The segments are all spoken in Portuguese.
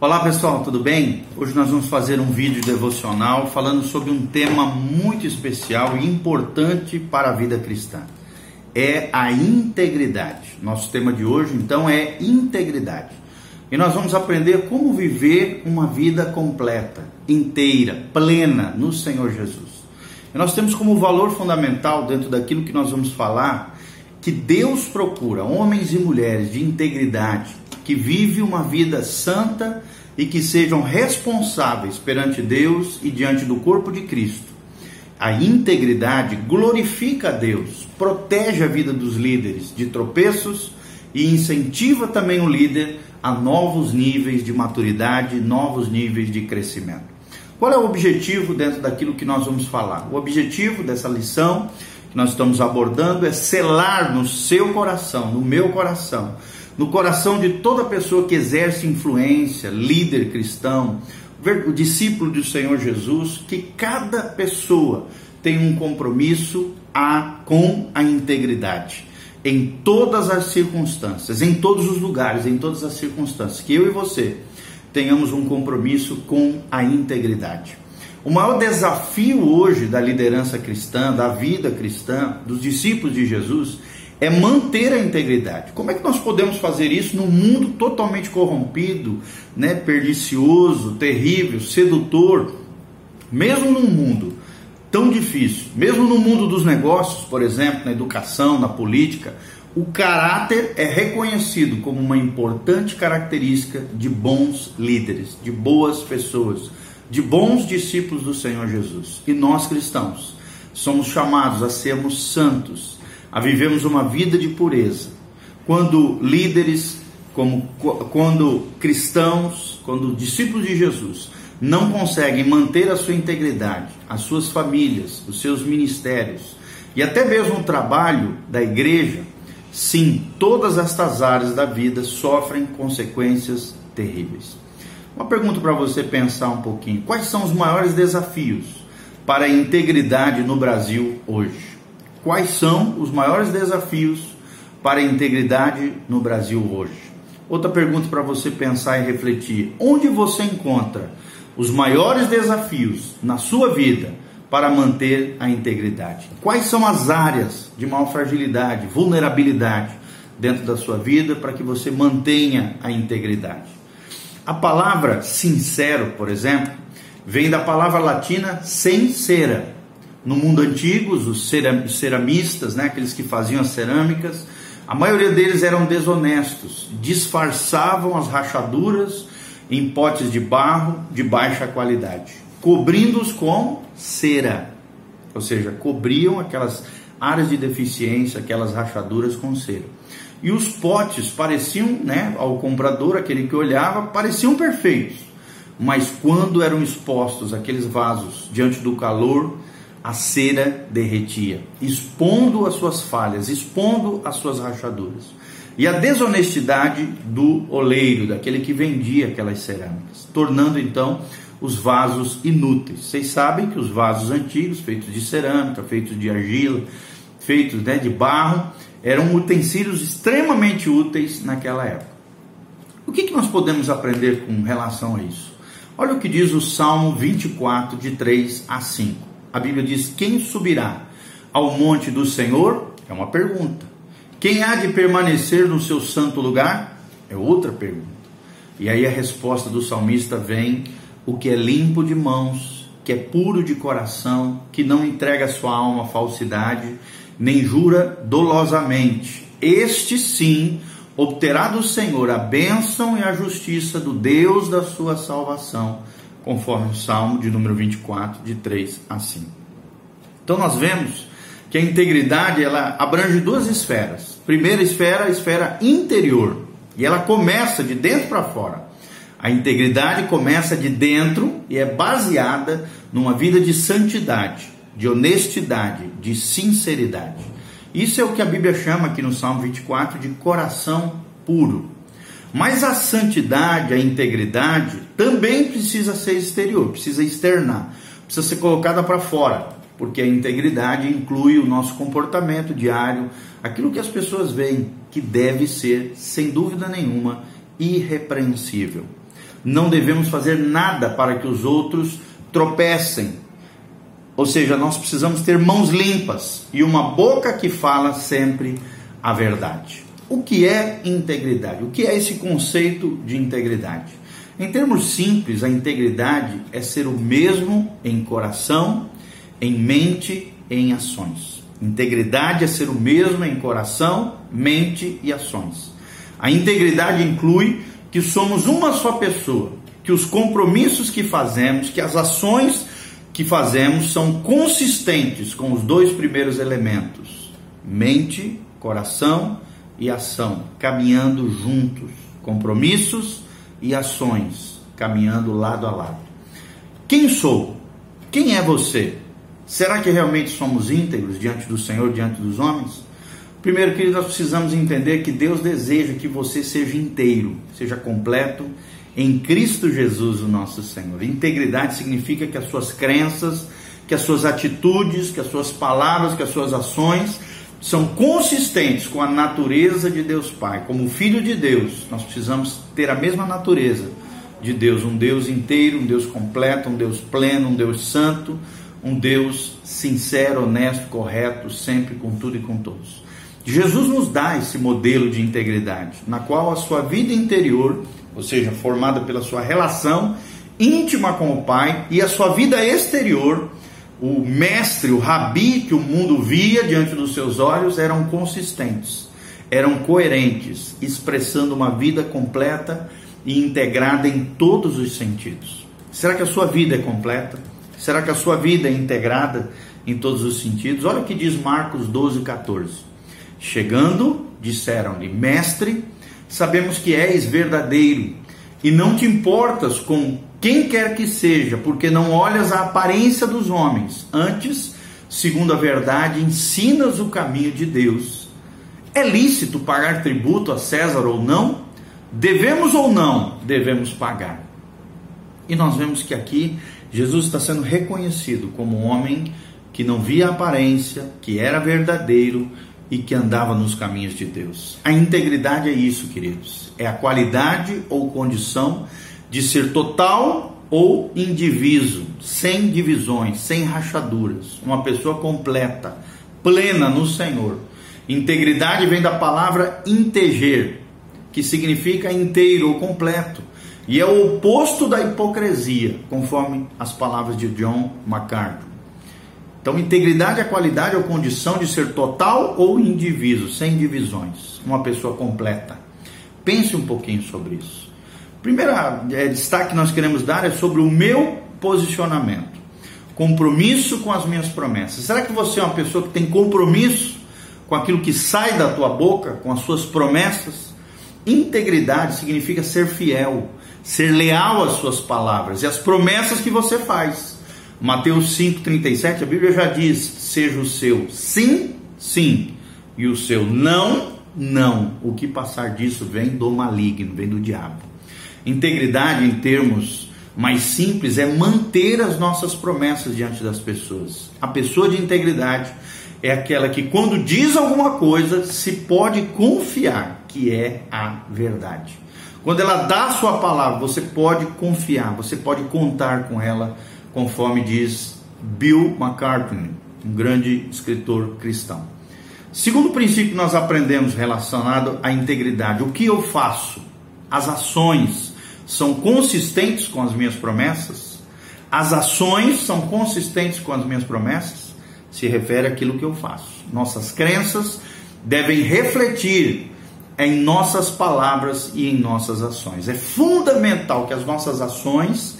Olá pessoal, tudo bem? Hoje nós vamos fazer um vídeo devocional falando sobre um tema muito especial e importante para a vida cristã. É a integridade. Nosso tema de hoje então é integridade. E nós vamos aprender como viver uma vida completa, inteira, plena no Senhor Jesus. E nós temos como valor fundamental dentro daquilo que nós vamos falar que Deus procura homens e mulheres de integridade, que vivem uma vida santa e que sejam responsáveis perante Deus e diante do corpo de Cristo. A integridade glorifica a Deus, protege a vida dos líderes de tropeços e incentiva também o líder a novos níveis de maturidade, novos níveis de crescimento. Qual é o objetivo dentro daquilo que nós vamos falar? O objetivo dessa lição que nós estamos abordando é selar no seu coração, no meu coração, no coração de toda pessoa que exerce influência, líder cristão, o discípulo do Senhor Jesus, que cada pessoa tem um compromisso a, com a integridade em todas as circunstâncias, em todos os lugares, em todas as circunstâncias, que eu e você tenhamos um compromisso com a integridade. O maior desafio hoje da liderança cristã, da vida cristã, dos discípulos de Jesus, é manter a integridade. Como é que nós podemos fazer isso num mundo totalmente corrompido, né, pernicioso, terrível, sedutor? Mesmo num mundo tão difícil, mesmo no mundo dos negócios, por exemplo, na educação, na política, o caráter é reconhecido como uma importante característica de bons líderes, de boas pessoas, de bons discípulos do Senhor Jesus. E nós cristãos somos chamados a sermos santos a vivermos uma vida de pureza. Quando líderes, como quando cristãos, quando discípulos de Jesus não conseguem manter a sua integridade, as suas famílias, os seus ministérios e até mesmo o trabalho da igreja, sim, todas estas áreas da vida sofrem consequências terríveis. Uma pergunta para você pensar um pouquinho: quais são os maiores desafios para a integridade no Brasil hoje? Quais são os maiores desafios para a integridade no Brasil hoje? Outra pergunta para você pensar e refletir: onde você encontra os maiores desafios na sua vida para manter a integridade? Quais são as áreas de maior fragilidade, vulnerabilidade dentro da sua vida para que você mantenha a integridade? A palavra sincero, por exemplo, vem da palavra latina sincera, no mundo antigo, os ceramistas, né, aqueles que faziam as cerâmicas, a maioria deles eram desonestos, disfarçavam as rachaduras em potes de barro de baixa qualidade, cobrindo-os com cera, ou seja, cobriam aquelas áreas de deficiência, aquelas rachaduras com cera. E os potes pareciam, né, ao comprador, aquele que olhava, pareciam perfeitos, mas quando eram expostos aqueles vasos diante do calor, a cera derretia, expondo as suas falhas, expondo as suas rachaduras. E a desonestidade do oleiro, daquele que vendia aquelas cerâmicas, tornando então os vasos inúteis. Vocês sabem que os vasos antigos, feitos de cerâmica, feitos de argila, feitos né, de barro, eram utensílios extremamente úteis naquela época. O que, que nós podemos aprender com relação a isso? Olha o que diz o Salmo 24, de 3 a 5 a Bíblia diz: Quem subirá ao monte do Senhor? É uma pergunta. Quem há de permanecer no seu santo lugar? É outra pergunta. E aí a resposta do salmista vem: o que é limpo de mãos, que é puro de coração, que não entrega sua alma à falsidade, nem jura dolosamente. Este sim obterá do Senhor a bênção e a justiça do Deus da sua salvação conforme o Salmo de número 24, de 3 a 5. Então nós vemos que a integridade ela abrange duas esferas. Primeira esfera, a esfera interior, e ela começa de dentro para fora. A integridade começa de dentro e é baseada numa vida de santidade, de honestidade, de sinceridade. Isso é o que a Bíblia chama aqui no Salmo 24 de coração puro. Mas a santidade, a integridade, também precisa ser exterior, precisa externar, precisa ser colocada para fora, porque a integridade inclui o nosso comportamento diário, aquilo que as pessoas veem, que deve ser, sem dúvida nenhuma, irrepreensível. não devemos fazer nada para que os outros tropecem. Ou seja, nós precisamos ter mãos limpas e uma boca que fala sempre a verdade. O que é integridade? O que é esse conceito de integridade? Em termos simples, a integridade é ser o mesmo em coração, em mente e em ações. Integridade é ser o mesmo em coração, mente e ações. A integridade inclui que somos uma só pessoa, que os compromissos que fazemos, que as ações que fazemos são consistentes com os dois primeiros elementos: mente, coração e ação, caminhando juntos, compromissos e ações, caminhando lado a lado. Quem sou? Quem é você? Será que realmente somos íntegros diante do Senhor, diante dos homens? Primeiro, querido, nós precisamos entender que Deus deseja que você seja inteiro, seja completo em Cristo Jesus, o nosso Senhor. Integridade significa que as suas crenças, que as suas atitudes, que as suas palavras, que as suas ações são consistentes com a natureza de Deus Pai. Como filho de Deus, nós precisamos ter a mesma natureza de Deus, um Deus inteiro, um Deus completo, um Deus pleno, um Deus santo, um Deus sincero, honesto, correto, sempre com tudo e com todos. Jesus nos dá esse modelo de integridade, na qual a sua vida interior, ou seja, formada pela sua relação íntima com o Pai, e a sua vida exterior, o mestre, o rabi que o mundo via diante dos seus olhos, eram consistentes, eram coerentes, expressando uma vida completa e integrada em todos os sentidos. Será que a sua vida é completa? Será que a sua vida é integrada em todos os sentidos? Olha o que diz Marcos 12, 14. Chegando, disseram-lhe: Mestre, sabemos que és verdadeiro e não te importas com quem quer que seja, porque não olhas a aparência dos homens. Antes, segundo a verdade, ensinas o caminho de Deus. É lícito pagar tributo a César ou não? Devemos ou não? Devemos pagar. E nós vemos que aqui Jesus está sendo reconhecido como um homem que não via aparência, que era verdadeiro e que andava nos caminhos de Deus. A integridade é isso, queridos. É a qualidade ou condição de ser total ou indiviso, sem divisões, sem rachaduras, uma pessoa completa, plena no Senhor. Integridade vem da palavra integer, que significa inteiro ou completo. E é o oposto da hipocrisia, conforme as palavras de John MacArthur. Então, integridade é qualidade ou condição de ser total ou indivíduo, sem divisões, uma pessoa completa. Pense um pouquinho sobre isso. Primeiro é, destaque que nós queremos dar é sobre o meu posicionamento, compromisso com as minhas promessas. Será que você é uma pessoa que tem compromisso com aquilo que sai da tua boca, com as suas promessas? Integridade significa ser fiel, ser leal às suas palavras e às promessas que você faz. Mateus 5,37, a Bíblia já diz: seja o seu sim, sim, e o seu não, não. O que passar disso vem do maligno, vem do diabo. Integridade, em termos mais simples, é manter as nossas promessas diante das pessoas. A pessoa de integridade é aquela que, quando diz alguma coisa, se pode confiar que é a verdade. Quando ela dá a sua palavra, você pode confiar, você pode contar com ela, conforme diz Bill McCartney, um grande escritor cristão. Segundo princípio nós aprendemos relacionado à integridade, o que eu faço? As ações são consistentes com as minhas promessas? As ações são consistentes com as minhas promessas? Se refere àquilo que eu faço. Nossas crenças devem refletir em nossas palavras e em nossas ações. É fundamental que as nossas ações,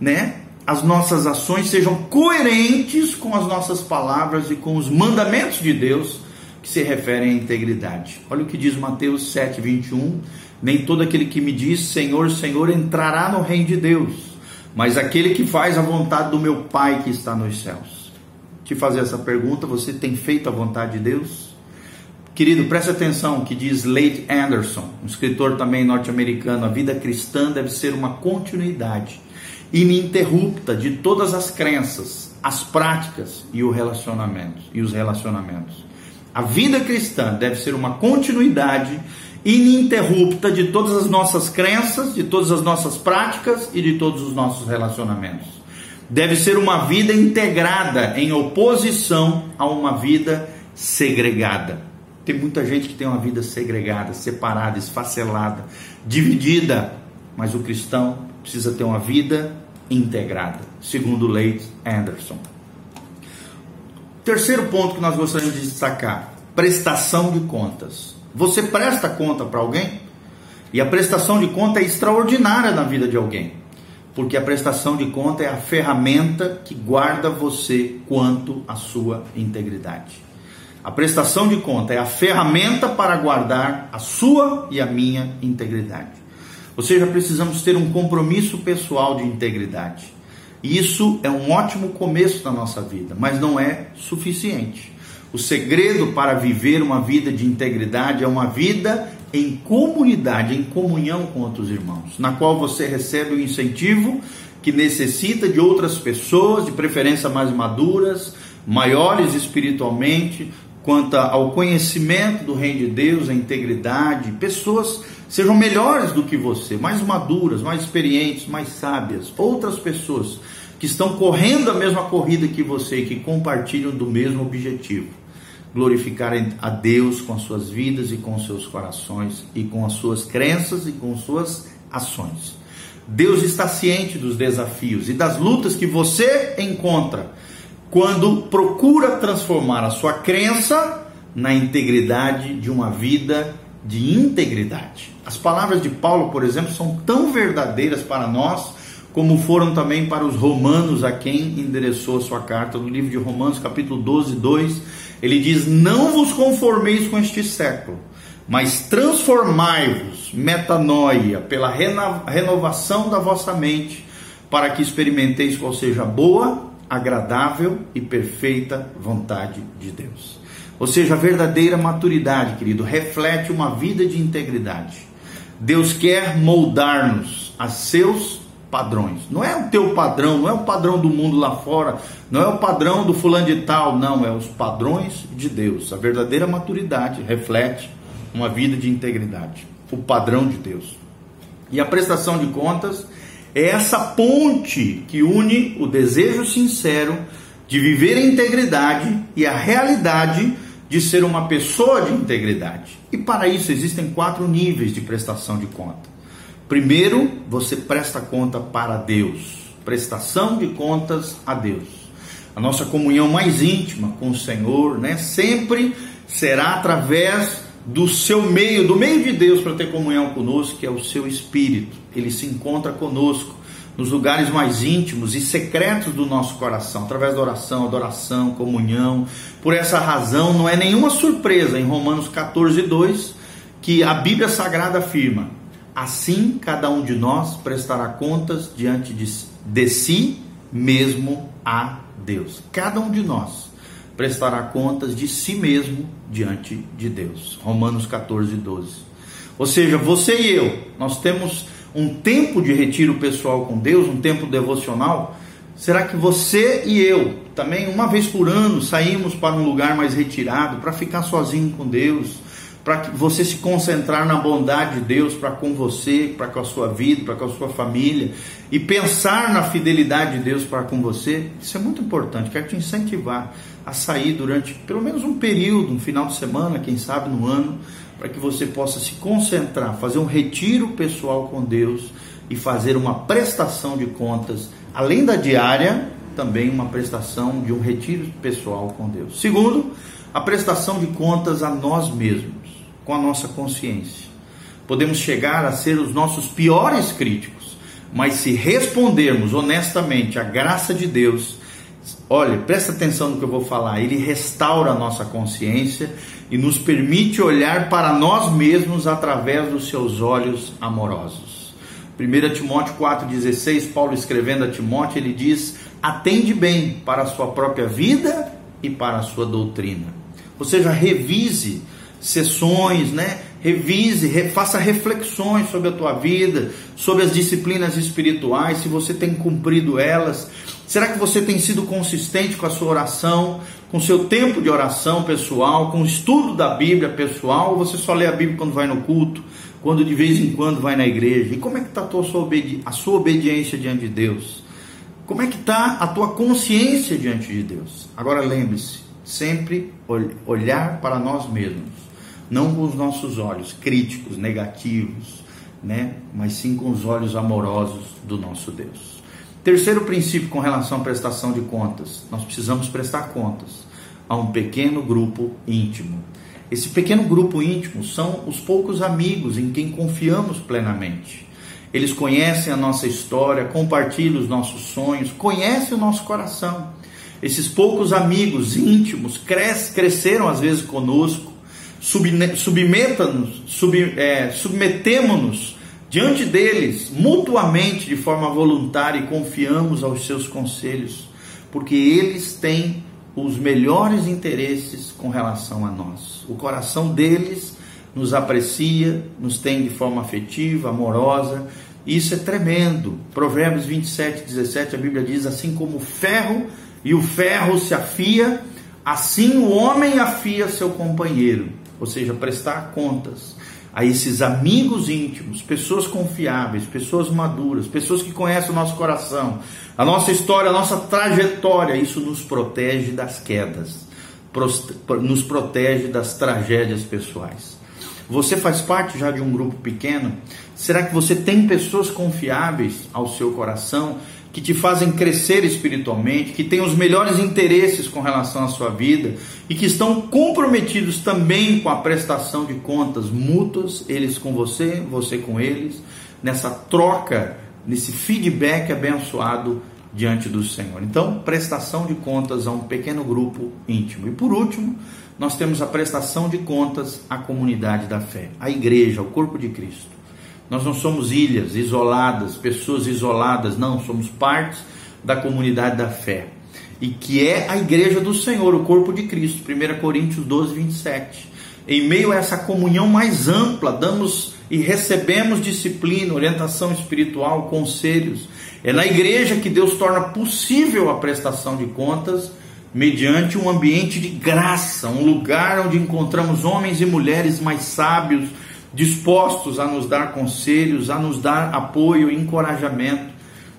né, as nossas ações sejam coerentes com as nossas palavras e com os mandamentos de Deus que se referem à integridade. Olha o que diz Mateus 7:21, nem todo aquele que me diz Senhor, Senhor entrará no reino de Deus, mas aquele que faz a vontade do meu Pai que está nos céus. Te fazer essa pergunta, você tem feito a vontade de Deus? Querido, preste atenção que diz Leigh Anderson, um escritor também norte-americano, a vida cristã deve ser uma continuidade ininterrupta de todas as crenças, as práticas e o relacionamento e os relacionamentos. A vida cristã deve ser uma continuidade ininterrupta de todas as nossas crenças, de todas as nossas práticas e de todos os nossos relacionamentos. Deve ser uma vida integrada em oposição a uma vida segregada. Tem muita gente que tem uma vida segregada, separada, esfacelada, dividida, mas o cristão precisa ter uma vida integrada, segundo Leite Anderson. Terceiro ponto que nós gostaríamos de destacar: prestação de contas. Você presta conta para alguém? E a prestação de conta é extraordinária na vida de alguém, porque a prestação de conta é a ferramenta que guarda você quanto à sua integridade. A prestação de conta é a ferramenta para guardar a sua e a minha integridade. Ou seja, precisamos ter um compromisso pessoal de integridade. Isso é um ótimo começo da nossa vida, mas não é suficiente. O segredo para viver uma vida de integridade é uma vida em comunidade, em comunhão com outros irmãos, na qual você recebe o incentivo que necessita de outras pessoas, de preferência mais maduras, maiores espiritualmente, quanto ao conhecimento do reino de Deus, a integridade, pessoas sejam melhores do que você, mais maduras, mais experientes, mais sábias, outras pessoas que estão correndo a mesma corrida que você e que compartilham do mesmo objetivo. Glorificar a Deus com as suas vidas e com os seus corações e com as suas crenças e com suas ações. Deus está ciente dos desafios e das lutas que você encontra quando procura transformar a sua crença na integridade de uma vida de integridade. As palavras de Paulo, por exemplo, são tão verdadeiras para nós como foram também para os romanos a quem endereçou a sua carta. No livro de Romanos, capítulo 12, 2, ele diz: Não vos conformeis com este século, mas transformai-vos, metanoia, pela renovação da vossa mente, para que experimenteis qual seja boa, agradável e perfeita vontade de Deus. Ou seja, a verdadeira maturidade, querido, reflete uma vida de integridade. Deus quer moldar-nos a seus padrões. Não é o teu padrão, não é o padrão do mundo lá fora, não é o padrão do fulano de tal, não, é os padrões de Deus. A verdadeira maturidade reflete uma vida de integridade, o padrão de Deus. E a prestação de contas é essa ponte que une o desejo sincero de viver em integridade e a realidade de ser uma pessoa de integridade. E para isso existem quatro níveis de prestação de conta. Primeiro, você presta conta para Deus. Prestação de contas a Deus. A nossa comunhão mais íntima com o Senhor, né, sempre será através do seu meio, do meio de Deus para ter comunhão conosco, que é o seu espírito. Ele se encontra conosco nos lugares mais íntimos e secretos do nosso coração, através da oração, adoração, comunhão. Por essa razão, não é nenhuma surpresa em Romanos 14, 2 que a Bíblia Sagrada afirma: assim cada um de nós prestará contas diante de, de si mesmo a Deus. Cada um de nós prestará contas de si mesmo diante de Deus. Romanos 14, 12. Ou seja, você e eu, nós temos um tempo de retiro pessoal com Deus, um tempo devocional, será que você e eu, também uma vez por ano, saímos para um lugar mais retirado, para ficar sozinho com Deus, para você se concentrar na bondade de Deus para com você, para com a sua vida, para com a sua família, e pensar na fidelidade de Deus para com você? Isso é muito importante. Quero te incentivar a sair durante pelo menos um período, um final de semana, quem sabe no ano, para que você possa se concentrar, fazer um retiro pessoal com Deus e fazer uma prestação de contas, além da diária, também uma prestação de um retiro pessoal com Deus. Segundo, a prestação de contas a nós mesmos, com a nossa consciência. Podemos chegar a ser os nossos piores críticos, mas se respondermos honestamente à graça de Deus, olha, presta atenção no que eu vou falar, ele restaura a nossa consciência e nos permite olhar para nós mesmos através dos seus olhos amorosos. 1 Timóteo 4,16, Paulo escrevendo a Timóteo, ele diz: atende bem para a sua própria vida e para a sua doutrina. Ou seja, revise sessões, né? revise, re, faça reflexões sobre a tua vida, sobre as disciplinas espirituais, se você tem cumprido elas. Será que você tem sido consistente com a sua oração, com o seu tempo de oração pessoal, com o estudo da Bíblia pessoal, ou você só lê a Bíblia quando vai no culto, quando de vez em quando vai na igreja? E como é que está a, sua a sua obediência diante de Deus? Como é que está a tua consciência diante de Deus? Agora lembre-se, sempre olhar para nós mesmos, não com os nossos olhos críticos, negativos, né? mas sim com os olhos amorosos do nosso Deus. Terceiro princípio com relação à prestação de contas: nós precisamos prestar contas a um pequeno grupo íntimo. Esse pequeno grupo íntimo são os poucos amigos em quem confiamos plenamente. Eles conhecem a nossa história, compartilham os nossos sonhos, conhecem o nosso coração. Esses poucos amigos íntimos cres, cresceram às vezes conosco, submeta-nos, sub, é, submetemos-nos diante deles mutuamente de forma voluntária e confiamos aos seus conselhos, porque eles têm os melhores interesses com relação a nós. O coração deles nos aprecia, nos tem de forma afetiva, amorosa. Isso é tremendo. Provérbios 27, 17, a Bíblia diz: assim como o ferro e o ferro se afia, assim o homem afia seu companheiro, ou seja, prestar contas a esses amigos íntimos, pessoas confiáveis, pessoas maduras, pessoas que conhecem o nosso coração, a nossa história, a nossa trajetória, isso nos protege das quedas, nos protege das tragédias pessoais. Você faz parte já de um grupo pequeno? Será que você tem pessoas confiáveis ao seu coração que te fazem crescer espiritualmente, que têm os melhores interesses com relação à sua vida e que estão comprometidos também com a prestação de contas mútuas, eles com você, você com eles, nessa troca, nesse feedback abençoado diante do Senhor. Então, prestação de contas a um pequeno grupo íntimo. E por último, nós temos a prestação de contas à comunidade da fé, à igreja, ao corpo de Cristo. Nós não somos ilhas isoladas, pessoas isoladas, não, somos partes da comunidade da fé. E que é a igreja do Senhor, o corpo de Cristo. 1 Coríntios 12, 27. Em meio a essa comunhão mais ampla, damos e recebemos disciplina, orientação espiritual, conselhos. É na igreja que Deus torna possível a prestação de contas mediante um ambiente de graça, um lugar onde encontramos homens e mulheres mais sábios, dispostos a nos dar conselhos, a nos dar apoio e encorajamento,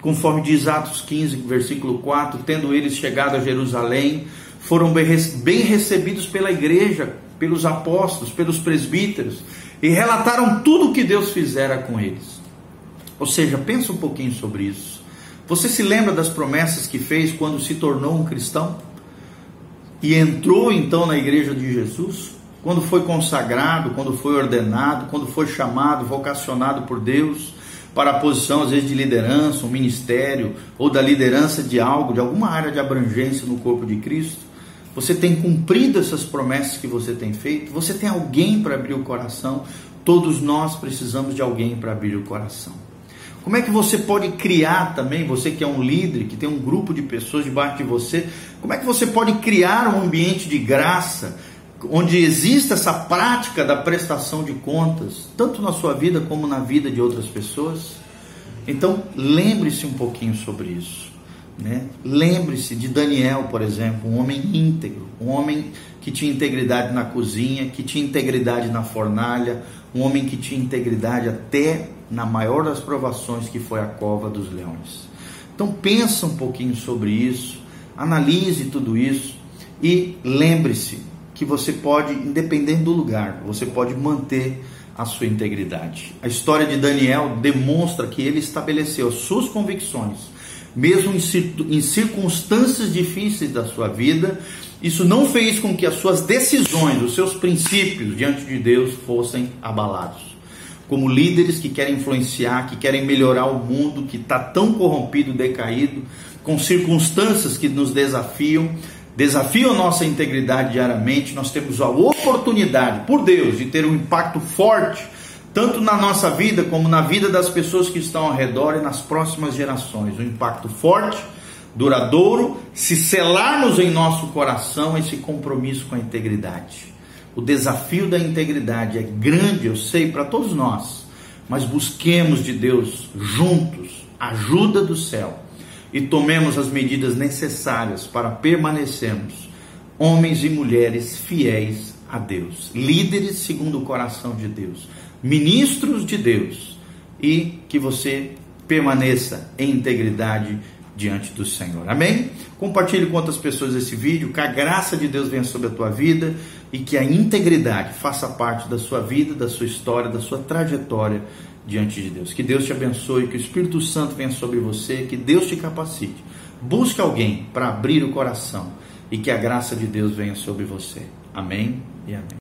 conforme diz Atos 15, versículo 4, tendo eles chegado a Jerusalém, foram bem recebidos pela igreja, pelos apóstolos, pelos presbíteros, e relataram tudo o que Deus fizera com eles. Ou seja, pensa um pouquinho sobre isso. Você se lembra das promessas que fez quando se tornou um cristão? E entrou então na igreja de Jesus? Quando foi consagrado, quando foi ordenado, quando foi chamado, vocacionado por Deus para a posição, às vezes, de liderança, um ministério, ou da liderança de algo, de alguma área de abrangência no corpo de Cristo, você tem cumprido essas promessas que você tem feito? Você tem alguém para abrir o coração? Todos nós precisamos de alguém para abrir o coração. Como é que você pode criar também, você que é um líder, que tem um grupo de pessoas debaixo de você, como é que você pode criar um ambiente de graça, onde exista essa prática da prestação de contas, tanto na sua vida como na vida de outras pessoas. Então, lembre-se um pouquinho sobre isso. Né? Lembre-se de Daniel, por exemplo, um homem íntegro, um homem que tinha integridade na cozinha, que tinha integridade na fornalha, um homem que tinha integridade até na maior das provações que foi a cova dos leões. Então pensa um pouquinho sobre isso, analise tudo isso e lembre-se que você pode, independente do lugar, você pode manter a sua integridade. A história de Daniel demonstra que ele estabeleceu suas convicções, mesmo em circunstâncias difíceis da sua vida. Isso não fez com que as suas decisões, os seus princípios diante de Deus fossem abalados. Como líderes que querem influenciar, que querem melhorar o mundo que está tão corrompido, decaído, com circunstâncias que nos desafiam, desafiam nossa integridade diariamente, nós temos a oportunidade, por Deus, de ter um impacto forte, tanto na nossa vida como na vida das pessoas que estão ao redor e nas próximas gerações. Um impacto forte, duradouro, se selarmos em nosso coração esse compromisso com a integridade. O desafio da integridade é grande, eu sei, para todos nós, mas busquemos de Deus juntos ajuda do céu e tomemos as medidas necessárias para permanecermos homens e mulheres fiéis a Deus, líderes segundo o coração de Deus, ministros de Deus e que você permaneça em integridade diante do Senhor. Amém? Compartilhe com outras pessoas esse vídeo, que a graça de Deus venha sobre a tua vida e que a integridade faça parte da sua vida, da sua história, da sua trajetória diante de Deus. Que Deus te abençoe, que o Espírito Santo venha sobre você, que Deus te capacite. Busque alguém para abrir o coração e que a graça de Deus venha sobre você. Amém e amém.